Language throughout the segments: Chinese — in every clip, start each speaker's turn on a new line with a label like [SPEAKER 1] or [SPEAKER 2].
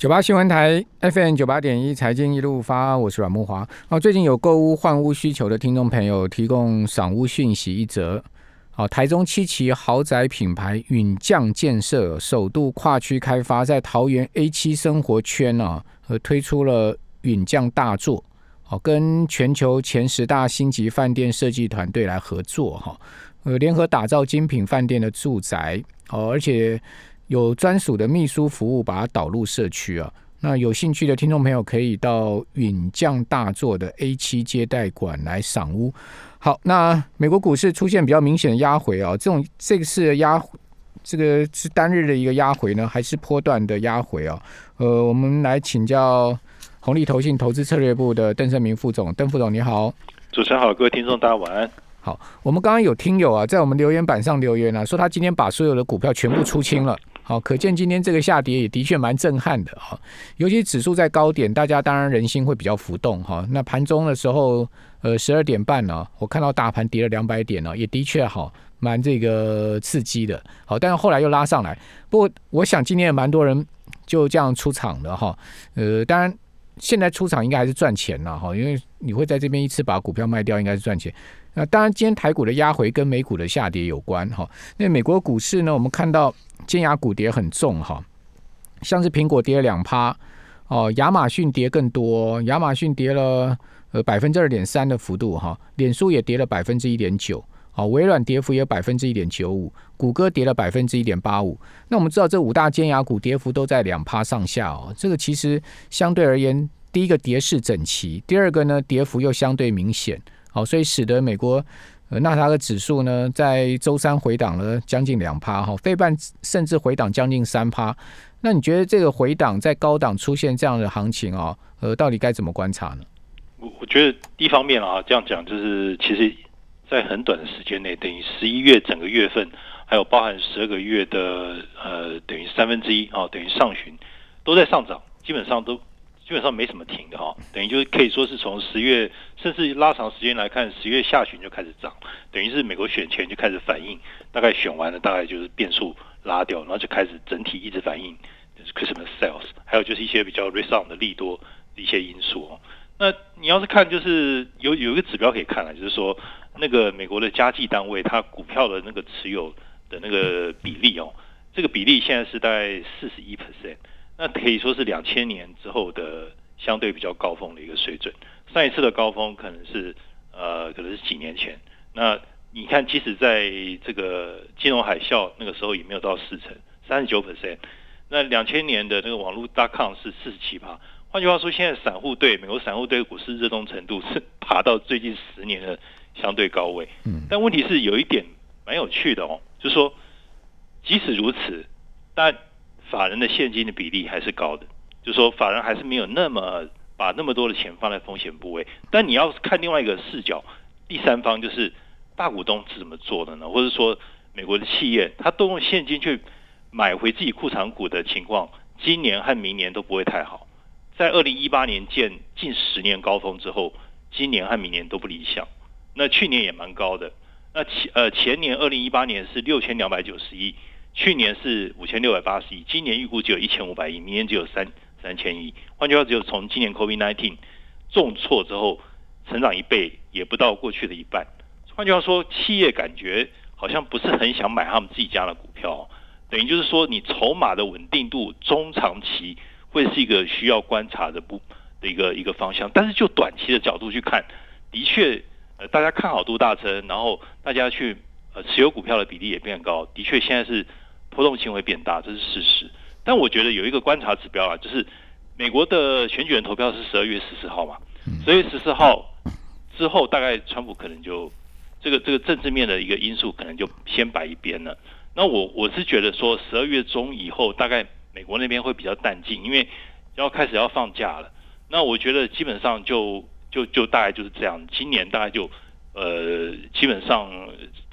[SPEAKER 1] 九八新闻台 FM 九八点一财经一路发，我是阮木华。哦，最近有购物换屋需求的听众朋友提供赏屋讯息一则。好，台中七期豪宅品牌允将建设首度跨区开发，在桃园 A 七生活圈啊，呃推出了允将大作。好，跟全球前十大星级饭店设计团队来合作哈，呃，联合打造精品饭店的住宅。哦，而且。有专属的秘书服务，把它导入社区啊。那有兴趣的听众朋友可以到允将大作的 A 七接待馆来赏屋。好，那美国股市出现比较明显的压回啊，这种这个是压，这个是单日的一个压回呢，还是波段的压回啊？呃，我们来请教红利投信投资策略部的邓胜明副总，邓副总你好，
[SPEAKER 2] 主持人好，各位听众大家晚安。
[SPEAKER 1] 好，我们刚刚有听友啊，在我们留言板上留言啊，说他今天把所有的股票全部出清了。好，可见今天这个下跌也的确蛮震撼的哈。尤其指数在高点，大家当然人心会比较浮动哈。那盘中的时候，呃，十二点半呢，我看到大盘跌了两百点呢，也的确好蛮这个刺激的。好，但是后来又拉上来。不过我想今天也蛮多人就这样出场的哈。呃，当然现在出场应该还是赚钱了哈，因为你会在这边一次把股票卖掉，应该是赚钱。那当然，今天台股的压回跟美股的下跌有关哈。那美国股市呢，我们看到尖牙股跌很重哈，像是苹果跌了两趴哦，亚马逊跌更多，亚马逊跌了呃百分之二点三的幅度哈，脸书也跌了百分之一点九，好，微软跌幅也有百分之一点九五，谷歌跌了百分之一点八五。那我们知道这五大尖牙股跌幅都在两趴上下哦，这个其实相对而言，第一个跌势整齐，第二个呢跌幅又相对明显。好，所以使得美国呃纳斯达克指数呢，在周三回档了将近两趴哈，费半甚至回档将近三趴。那你觉得这个回档在高档出现这样的行情啊，呃，到底该怎么观察呢？
[SPEAKER 2] 我我觉得一方面啊，这样讲就是，其实，在很短的时间内，等于十一月整个月份，还有包含十二个月的呃，等于三分之一啊，等于上旬都在上涨，基本上都。基本上没什么停的哈，等于就是可以说是从十月，甚至拉长时间来看，十月下旬就开始涨，等于是美国选前就开始反应，大概选完了，大概就是变数拉掉，然后就开始整体一直反应 Christmas sales，还有就是一些比较 resound 的利多的一些因素哦。那你要是看，就是有有一个指标可以看了，就是说那个美国的家计单位它股票的那个持有的那个比例哦，这个比例现在是大概四十一 percent。那可以说是两千年之后的相对比较高峰的一个水准。上一次的高峰可能是呃，可能是几年前。那你看，即使在这个金融海啸那个时候也没有到四成，三十九 percent。那两千年的那个网络大抗是四十七趴。换句话说，现在散户对美国散户对股市热衷程度是爬到最近十年的相对高位。嗯。但问题是有一点蛮有趣的哦，就是说，即使如此，但法人的现金的比例还是高的，就说法人还是没有那么把那么多的钱放在风险部位。但你要看另外一个视角，第三方就是大股东是怎么做的呢？或者说美国的企业，他动用现金去买回自己库藏股的情况，今年和明年都不会太好。在二零一八年见近十年高峰之后，今年和明年都不理想。那去年也蛮高的，那前呃前年二零一八年是六千两百九十亿。去年是五千六百八十亿，今年预估只有一千五百亿，明年只有三三千亿。换句话只有从今年 COVID nineteen 重挫之后，成长一倍也不到过去的一半。换句话说，企业感觉好像不是很想买他们自己家的股票，等于就是说，你筹码的稳定度中长期会是一个需要观察的不的一个一个方向。但是就短期的角度去看，的确，呃，大家看好度大增，然后大家去呃持有股票的比例也变高，的确现在是。波动性会变大，这是事实。但我觉得有一个观察指标啊，就是美国的选举人投票是十二月十四号嘛，十二月十四号之后，大概川普可能就这个这个政治面的一个因素可能就先摆一边了。那我我是觉得说，十二月中以后，大概美国那边会比较淡静，因为要开始要放假了。那我觉得基本上就就就大概就是这样，今年大概就呃基本上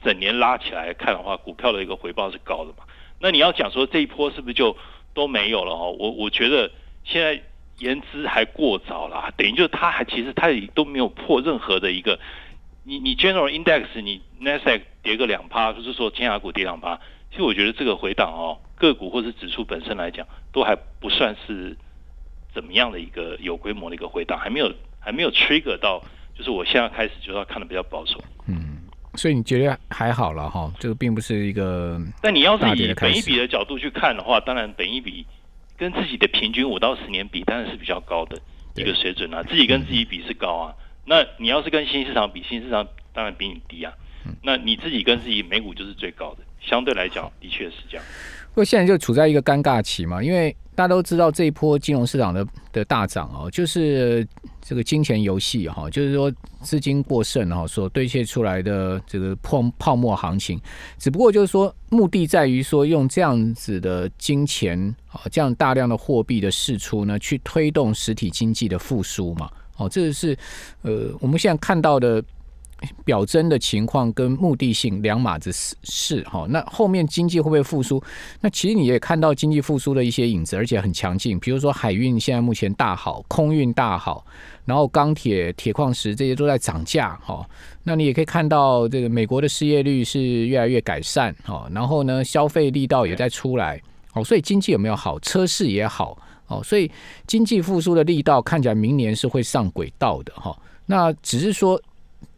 [SPEAKER 2] 整年拉起来看的话，股票的一个回报是高的嘛。那你要讲说这一波是不是就都没有了哦？我我觉得现在言之还过早了，等于就是它还其实它也都没有破任何的一个，你你 general index 你 nasdaq 跌个两趴，就是说尖牙股跌两趴，其实我觉得这个回档哦，个股或是指数本身来讲都还不算是怎么样的一个有规模的一个回档，还没有还没有 trigger 到，就是我现在开始就是要看的比较保守。
[SPEAKER 1] 嗯，所以你觉得还好了哈，这个并不是一个。
[SPEAKER 2] 但你要是以本一比的角度去看的话，当然本一比跟自己的平均五到十年比，当然是比较高的一个水准啊。自己跟自己比是高啊，那你要是跟新市场比，新市场当然比你低啊。那你自己跟自己美股就是最高的，相对来讲的确是这样。
[SPEAKER 1] 不过现在就处在一个尴尬期嘛，因为大家都知道这一波金融市场的的大涨哦，就是这个金钱游戏哈，就是说资金过剩哈所兑现出来的这个泡泡沫行情，只不过就是说目的在于说用这样子的金钱啊，这样大量的货币的释出呢，去推动实体经济的复苏嘛。哦，这是呃我们现在看到的。表征的情况跟目的性两码子事事哈，那后面经济会不会复苏？那其实你也看到经济复苏的一些影子，而且很强劲。比如说海运现在目前大好，空运大好，然后钢铁、铁矿石这些都在涨价哈。那你也可以看到这个美国的失业率是越来越改善哈，然后呢消费力道也在出来哦，所以经济有没有好？车市也好哦，所以经济复苏的力道看起来明年是会上轨道的哈。那只是说。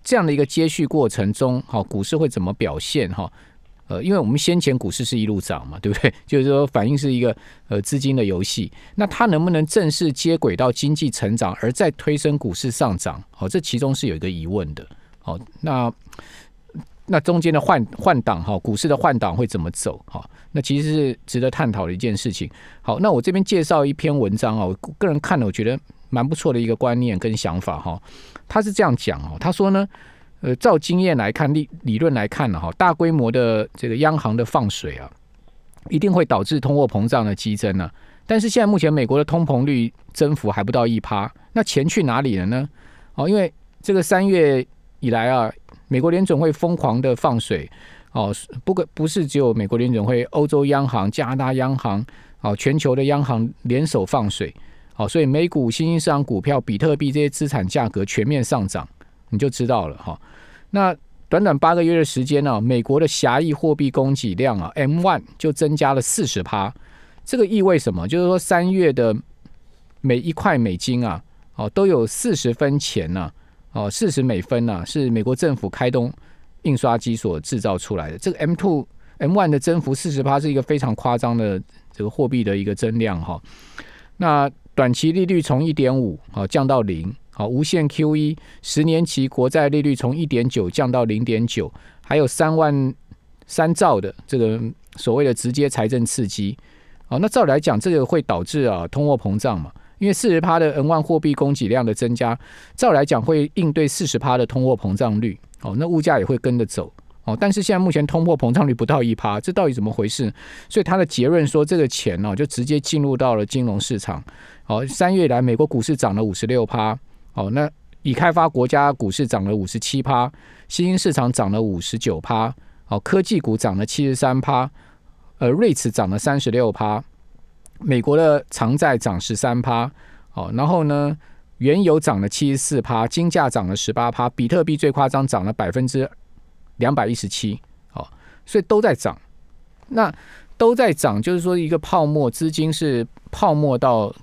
[SPEAKER 1] 这样的一个接续过程中，哈，股市会怎么表现？哈，呃，因为我们先前股市是一路涨嘛，对不对？就是说反映是一个呃资金的游戏，那它能不能正式接轨到经济成长，而再推升股市上涨？哦，这其中是有一个疑问的。哦，那那中间的换换挡哈，股市的换挡会怎么走？哈，那其实是值得探讨的一件事情。好，那我这边介绍一篇文章啊，我个人看了，我觉得。蛮不错的一个观念跟想法哈，他是这样讲哦，他说呢，呃，照经验来看，理理论来看呢哈，大规模的这个央行的放水啊，一定会导致通货膨胀的激增呢。但是现在目前美国的通膨率增幅还不到一趴，那钱去哪里了呢？哦，因为这个三月以来啊，美国联总会疯狂的放水哦，不过不是只有美国联总会，欧洲央行、加拿大央行哦，全球的央行联手放水。好，所以美股、新兴市场股票、比特币这些资产价格全面上涨，你就知道了哈。那短短八个月的时间呢，美国的狭义货币供给量啊，M one 就增加了四十趴。这个意味什么？就是说三月的每一块美金啊，哦，都有四十分钱呢，哦，四十美分呢，是美国政府开动印刷机所制造出来的。这个 M two M one 的增幅四十趴是一个非常夸张的这个货币的一个增量哈。那短期利率从一点五好降到零好，无限 QE，十年期国债利率从一点九降到零点九，还有三万三兆的这个所谓的直接财政刺激，好，那照理来讲，这个会导致啊通货膨胀嘛？因为四十趴的 N 万货币供给量的增加，照理来讲会应对四十趴的通货膨胀率，哦，那物价也会跟着走。哦，但是现在目前通货膨胀率不到一趴，这到底怎么回事？所以他的结论说，这个钱呢就直接进入到了金融市场。哦，三月以来美国股市涨了五十六趴，哦，那已开发国家股市涨了五十七趴，新兴市场涨了五十九趴，哦，科技股涨了七十三趴，呃，瑞驰涨了三十六趴，美国的长债涨十三趴，哦，然后呢，原油涨了七十四趴，金价涨了十八趴，比特币最夸张涨了百分之。两百一十七，哦，所以都在涨，那都在涨，就是说一个泡沫资金是泡沫到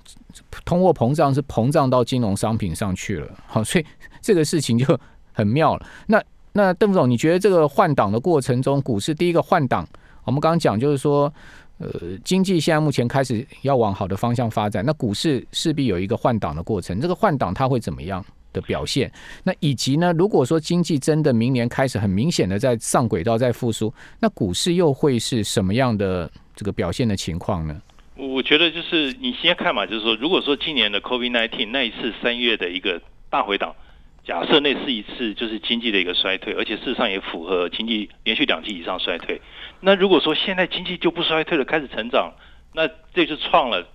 [SPEAKER 1] 通货膨胀是膨胀到金融商品上去了，好，所以这个事情就很妙了。那那邓总，你觉得这个换挡的过程中，股市第一个换挡，我们刚刚讲就是说，呃，经济现在目前开始要往好的方向发展，那股市势必有一个换挡的过程，这个换挡它会怎么样？的表现，那以及呢？如果说经济真的明年开始很明显的在上轨道在复苏，那股市又会是什么样的这个表现的情况呢？
[SPEAKER 2] 我觉得就是你先看嘛，就是说，如果说今年的 COVID-19 那一次三月的一个大回档，假设那是一次就是经济的一个衰退，而且事实上也符合经济连续两季以上衰退。那如果说现在经济就不衰退了，开始成长，那这就创了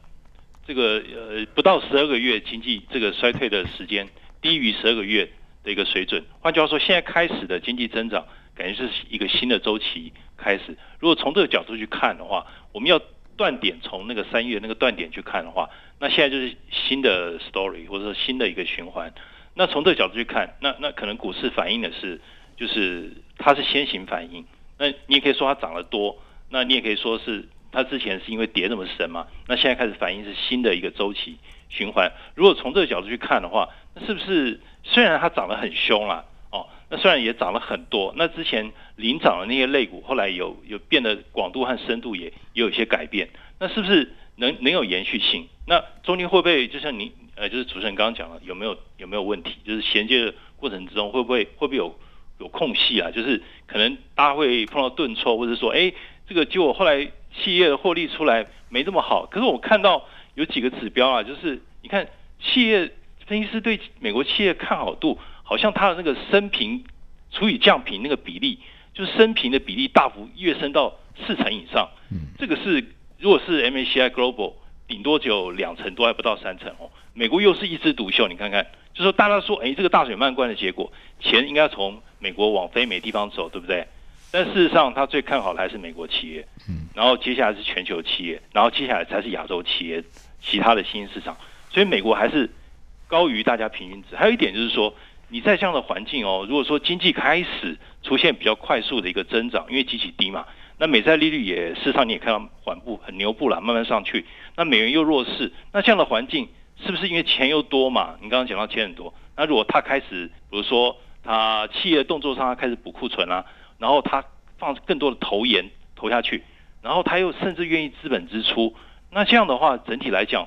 [SPEAKER 2] 这个呃不到十二个月经济这个衰退的时间。低于十二个月的一个水准，换句话说，现在开始的经济增长，感觉是一个新的周期开始。如果从这个角度去看的话，我们要断点从那个三月那个断点去看的话，那现在就是新的 story 或者说新的一个循环。那从这个角度去看，那那可能股市反映的是，就是它是先行反应。那你也可以说它涨得多，那你也可以说是它之前是因为跌那么深嘛，那现在开始反映是新的一个周期循环。如果从这个角度去看的话，那是不是虽然它涨得很凶啦，哦，那虽然也涨了很多，那之前领涨的那些类股后来有有变得广度和深度也也有一些改变，那是不是能能有延续性？那中间会不会就像您呃，就是主持人刚刚讲了，有没有有没有问题？就是衔接的过程之中会不会会不会有有空隙啊？就是可能大家会碰到顿挫，或者说哎，这个结果后来。企业的获利出来没这么好，可是我看到有几个指标啊，就是你看企业分析师对美国企业看好度，好像它的那个升平除以降平那个比例，就是升平的比例大幅跃升到四成以上。嗯，这个是如果是 M A C I Global，顶多只有两成多还不到三成哦。美国又是一枝独秀，你看看，就说大家说，哎，这个大水漫灌的结果，钱应该从美国往非美地方走，对不对？但事实上，他最看好的还是美国企业，嗯，然后接下来是全球企业，然后接下来才是亚洲企业，其他的新兴市场。所以美国还是高于大家平均值。还有一点就是说，你在这样的环境哦，如果说经济开始出现比较快速的一个增长，因为极其低嘛，那美债利率也事实上你也看到缓步很牛步了，慢慢上去。那美元又弱势，那这样的环境是不是因为钱又多嘛？你刚刚讲到钱很多，那如果他开始，比如说他企业动作上他开始补库存啊。然后他放更多的投研投下去，然后他又甚至愿意资本支出，那这样的话，整体来讲，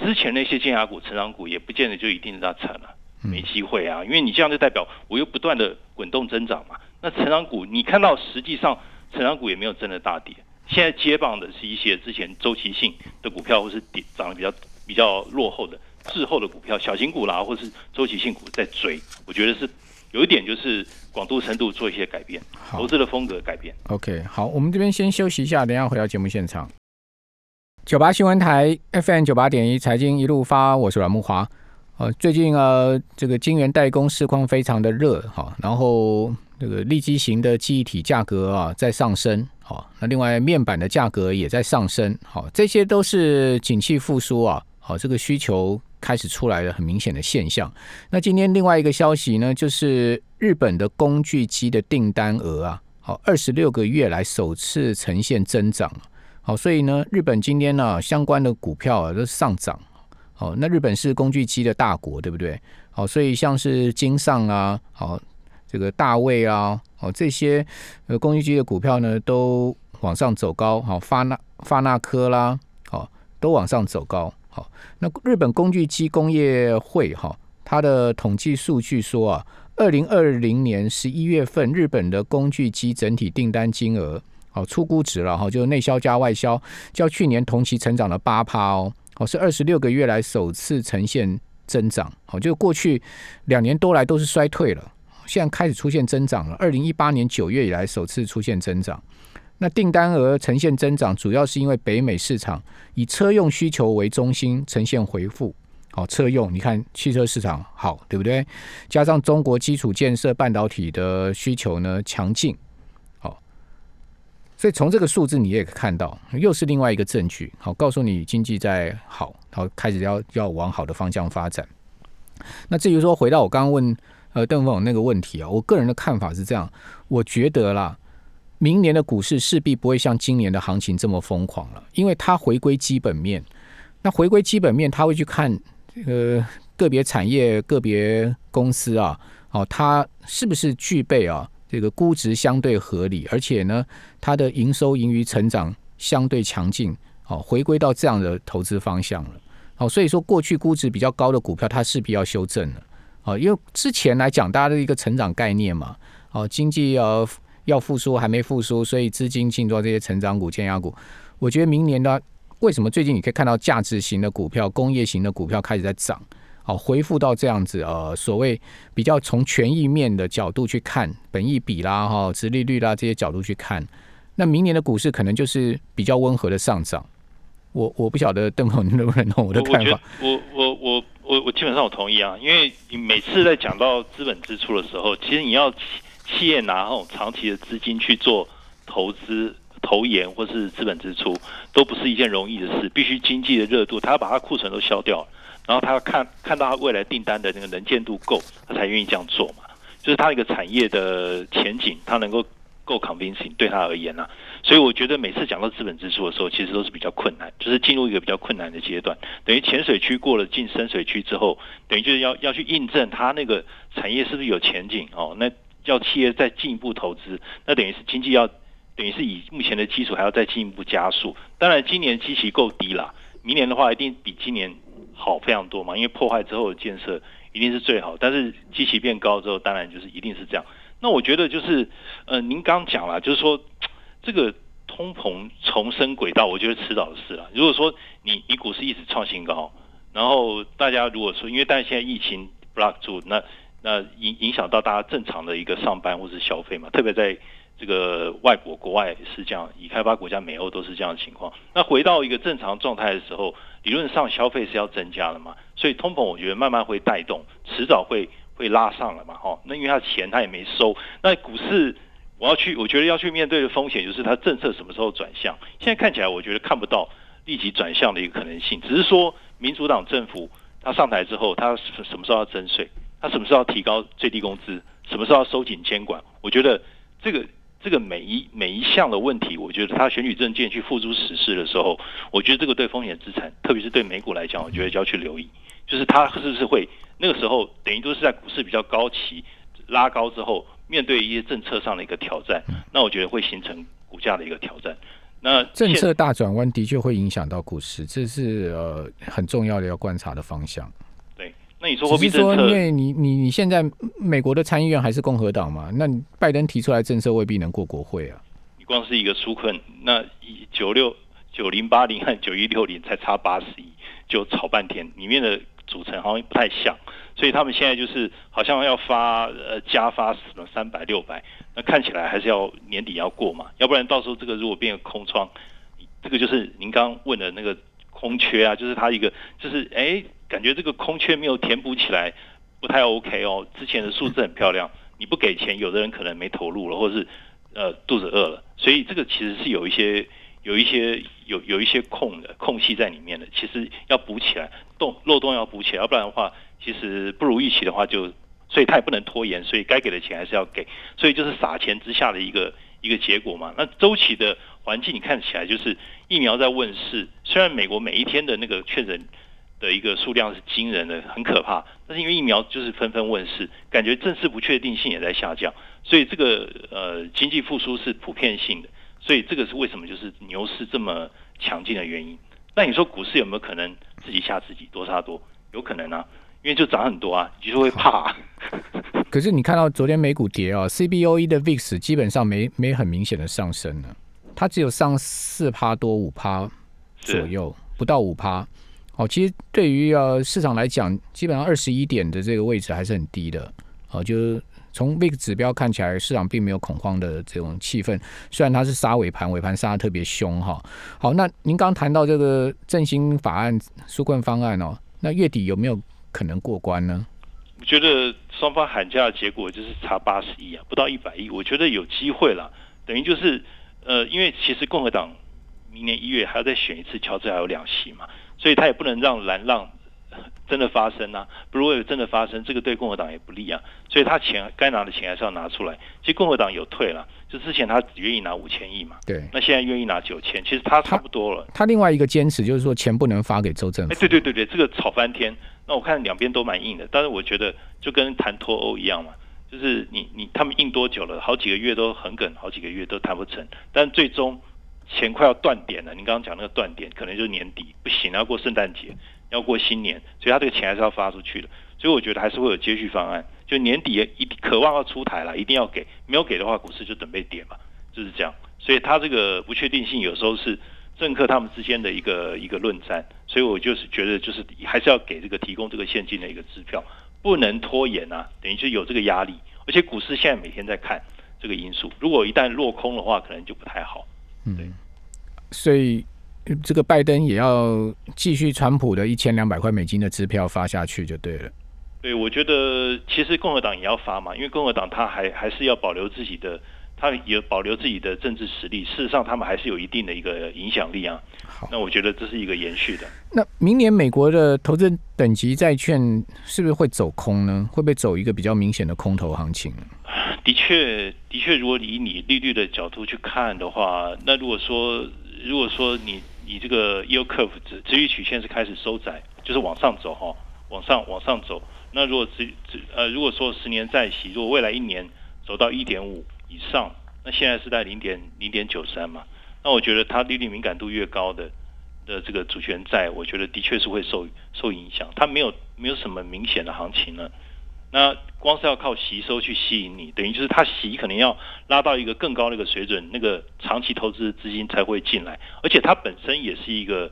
[SPEAKER 2] 之前那些尖牙股、成长股也不见得就一定是他惨了，没机会啊，因为你这样就代表我又不断的滚动增长嘛。那成长股你看到实际上成长股也没有真的大跌，现在接棒的是一些之前周期性的股票，或是跌涨得比较比较落后的滞后的股票，小型股啦，或是周期性股在追，我觉得是。有一点就是广度、深度做一些改变，投资的风格改变。
[SPEAKER 1] OK，好，我们这边先休息一下，等下回到节目现场。九八新闻台 FM 九八点一财经一路发，我是阮木华。呃，最近呃，这个晶圆代工市况非常的热哈，然后这个立基型的记忆体价格啊在上升，好，那另外面板的价格也在上升，好，这些都是景气复苏啊，好，这个需求。开始出来了很明显的现象。那今天另外一个消息呢，就是日本的工具机的订单额啊，好，二十六个月来首次呈现增长。好，所以呢，日本今天呢相关的股票啊都上涨。好，那日本是工具机的大国，对不对？好，所以像是金上啊，好，这个大卫啊，好这些呃工具机的股票呢都往上走高。好，发那发那科啦，好，都往上走高。好那日本工具机工业会哈，它的统计数据说啊，二零二零年十一月份日本的工具机整体订单金额，好出估值了哈，就是内销加外销，较去年同期成长了八趴哦，哦是二十六个月来首次呈现增长，好就过去两年多来都是衰退了，现在开始出现增长了，二零一八年九月以来首次出现增长。那订单额呈现增长，主要是因为北美市场以车用需求为中心呈现回复。好，车用你看汽车市场好，对不对？加上中国基础建设半导体的需求呢强劲，所以从这个数字你也可以看到，又是另外一个证据。好，告诉你经济在好，好开始要要往好的方向发展。那至于说回到我刚刚问呃邓凤那个问题啊，我个人的看法是这样，我觉得啦。明年的股市势必不会像今年的行情这么疯狂了，因为它回归基本面。那回归基本面，他会去看这个个别产业、个别公司啊，哦，它是不是具备啊这个估值相对合理，而且呢，它的营收盈余成长相对强劲，哦，回归到这样的投资方向了。哦，所以说过去估值比较高的股票，它势必要修正了。哦，因为之前来讲，大家的一个成长概念嘛，哦，经济要。要复苏还没复苏，所以资金进入这些成长股、尖牙股。我觉得明年呢，为什么最近你可以看到价值型的股票、工业型的股票开始在涨？好，恢复到这样子，呃，所谓比较从权益面的角度去看，本益比啦、哈、殖利率啦这些角度去看，那明年的股市可能就是比较温和的上涨。我我不晓得邓总你能不能懂我的看法？
[SPEAKER 2] 我我我我我基本上我同意啊，因为你每次在讲到资本支出的时候，其实你要。企业拿那种长期的资金去做投资、投研或是资本支出，都不是一件容易的事。必须经济的热度，他要把他库存都消掉，然后他要看看到他未来订单的那个能见度够，他才愿意这样做嘛。就是他一个产业的前景，他能够够 convincing 对他而言呐。所以我觉得每次讲到资本支出的时候，其实都是比较困难，就是进入一个比较困难的阶段。等于浅水区过了进深水区之后，等于就是要要去印证它那个产业是不是有前景哦。那要企业再进一步投资，那等于是经济要等于是以目前的基础还要再进一步加速。当然今年基期够低了，明年的话一定比今年好非常多嘛，因为破坏之后的建设一定是最好。但是机器变高之后，当然就是一定是这样。那我觉得就是，呃，您刚讲了，就是说这个通膨重生轨道，我觉得迟早的事了。如果说你你股市一直创新高，然后大家如果说，因为但现在疫情 block 住，那那影影响到大家正常的一个上班或是消费嘛，特别在这个外国国外是这样，已开发国家美欧都是这样的情况。那回到一个正常状态的时候，理论上消费是要增加的嘛，所以通膨我觉得慢慢会带动，迟早会。会拉上了嘛？哈，那因为他钱他也没收。那股市我要去，我觉得要去面对的风险就是它政策什么时候转向。现在看起来，我觉得看不到立即转向的一个可能性。只是说，民主党政府他上台之后，他什么时候要征税？他什么时候要提高最低工资？什么时候要收紧监管？我觉得这个这个每一每一项的问题，我觉得他选举证件去付诸实施的时候，我觉得这个对风险资产，特别是对美股来讲，我觉得就要去留意，就是他是不是会。那个时候等于都是在股市比较高期拉高之后，面对一些政策上的一个挑战，那我觉得会形成股价的一个挑战。那
[SPEAKER 1] 政策大转弯的确会影响到股市，这是呃很重要的要观察的方向。
[SPEAKER 2] 对，那你说货币政
[SPEAKER 1] 策，因为你你你现在美国的参议院还是共和党嘛？那拜登提出来政策未必能过国会啊。
[SPEAKER 2] 你光是一个纾困，那九六九零八零和九一六零才差八十亿，就吵半天，里面的。组成好像不太像，所以他们现在就是好像要发呃加发什么三百六百，那看起来还是要年底要过嘛，要不然到时候这个如果变个空窗，这个就是您刚问的那个空缺啊，就是它一个就是哎感觉这个空缺没有填补起来，不太 OK 哦。之前的数字很漂亮，你不给钱，有的人可能没投入了，或者是呃肚子饿了，所以这个其实是有一些。有一些有有一些空的空隙在里面的，其实要补起来，洞漏洞要补起来，要不然的话，其实不如预期的话，就所以他也不能拖延，所以该给的钱还是要给，所以就是撒钱之下的一个一个结果嘛。那周期的环境你看起来就是疫苗在问世，虽然美国每一天的那个确诊的一个数量是惊人的，很可怕，但是因为疫苗就是纷纷问世，感觉政治不确定性也在下降，所以这个呃经济复苏是普遍性的。所以这个是为什么就是牛市这么强劲的原因。那你说股市有没有可能自己吓自己多杀多？有可能啊，因为就涨很多啊，你就会怕。
[SPEAKER 1] 可是你看到昨天美股跌啊，CBOE 的 VIX 基本上没没很明显的上升呢，它只有上四趴多五趴左右，不到五趴。哦，其实对于呃市场来讲，基本上二十一点的这个位置还是很低的。哦，就是。从 VIX 指标看起来，市场并没有恐慌的这种气氛。虽然它是杀尾盘，尾盘杀的特别凶哈。好，那您刚谈到这个振兴法案、纾困方案哦，那月底有没有可能过关呢？
[SPEAKER 2] 我觉得双方喊价的结果就是差八十亿啊，不到一百亿。我觉得有机会了，等于就是呃，因为其实共和党明年一月还要再选一次，乔治还有两席嘛，所以他也不能让蓝浪。真的发生啊，不如果有真的发生，这个对共和党也不利啊。所以他钱该拿的钱还是要拿出来。其实共和党有退了，就之前他只愿意拿五千亿嘛，
[SPEAKER 1] 对。
[SPEAKER 2] 那现在愿意拿九千，其实他差不多了。
[SPEAKER 1] 他另外一个坚持就是说钱不能发给州政府。
[SPEAKER 2] 哎，对对对对，这个吵翻天。那我看两边都蛮硬的，但是我觉得就跟谈脱欧一样嘛，就是你你他们硬多久了？好几个月都很梗，好几个月都谈不成。但最终钱快要断点了。你刚刚讲那个断点，可能就是年底不行，要过圣诞节。要过新年，所以他这个钱还是要发出去的，所以我觉得还是会有接续方案。就年底一渴望要出台了，一定要给，没有给的话，股市就准备跌嘛，就是这样。所以他这个不确定性有时候是政客他们之间的一个一个论战，所以我就是觉得就是还是要给这个提供这个现金的一个支票，不能拖延啊，等于就有这个压力。而且股市现在每天在看这个因素，如果一旦落空的话，可能就不太好。
[SPEAKER 1] 嗯，所以。这个拜登也要继续川普的一千两百块美金的支票发下去就对了。
[SPEAKER 2] 对，我觉得其实共和党也要发嘛，因为共和党他还还是要保留自己的，他也保留自己的政治实力。事实上，他们还是有一定的一个影响力啊。好，那我觉得这是一个延续的。
[SPEAKER 1] 那明年美国的投资等级债券是不是会走空呢？会不会走一个比较明显的空头行情？
[SPEAKER 2] 的确，的确，如果以你利率的角度去看的话，那如果说，如果说你你这个 yield curve 值值域曲线是开始收窄，就是往上走哈，往上往上走。那如果值值呃，如果说十年再息，如果未来一年走到一点五以上，那现在是在零点零点九三嘛？那我觉得它利率敏感度越高的的这个主权债，我觉得的确是会受受影响。它没有没有什么明显的行情呢。那光是要靠吸收去吸引你，等于就是它吸可能要拉到一个更高的一个水准，那个长期投资资金才会进来，而且它本身也是一个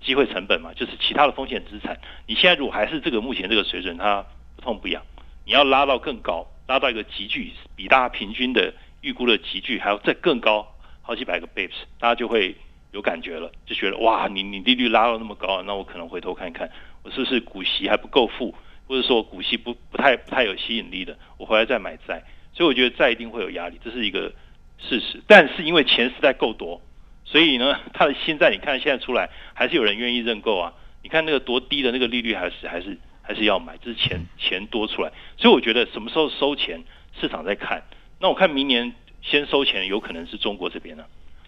[SPEAKER 2] 机会成本嘛，就是其他的风险资产。你现在如果还是这个目前这个水准，它不痛不痒，你要拉到更高，拉到一个集聚比大家平均的预估的集聚还要再更高好几百个 bps，大家就会有感觉了，就觉得哇，你你利率拉到那么高，那我可能回头看看，我是不是股息还不够付？或者说股息不不太不太有吸引力的，我回来再买债，所以我觉得债一定会有压力，这是一个事实。但是因为钱实在够多，所以呢，它的现在你看现在出来还是有人愿意认购啊。你看那个多低的那个利率，还是还是还是要买，这是钱钱多出来。所以我觉得什么时候收钱，市场在看。那我看明年先收钱，有可能是中国这边了。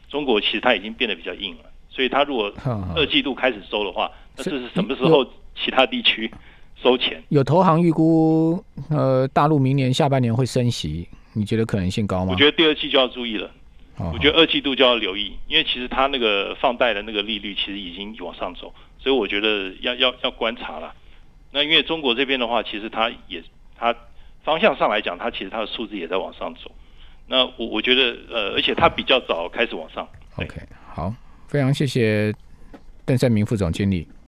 [SPEAKER 2] 中国其实它已经变得比较硬了，所以它如果二季度开始收的话，那这是什么时候其他地区？收钱
[SPEAKER 1] 有投行预估，呃，大陆明年下半年会升息，你觉得可能性高吗？
[SPEAKER 2] 我觉得第二季就要注意了，我觉得二季度就要留意，因为其实它那个放贷的那个利率其实已经往上走，所以我觉得要要要观察了。那因为中国这边的话，其实它也它方向上来讲，它其实它的数字也在往上走。那我我觉得呃，而且它比较早开始往上。
[SPEAKER 1] OK，好，非常谢谢邓胜明副总经理。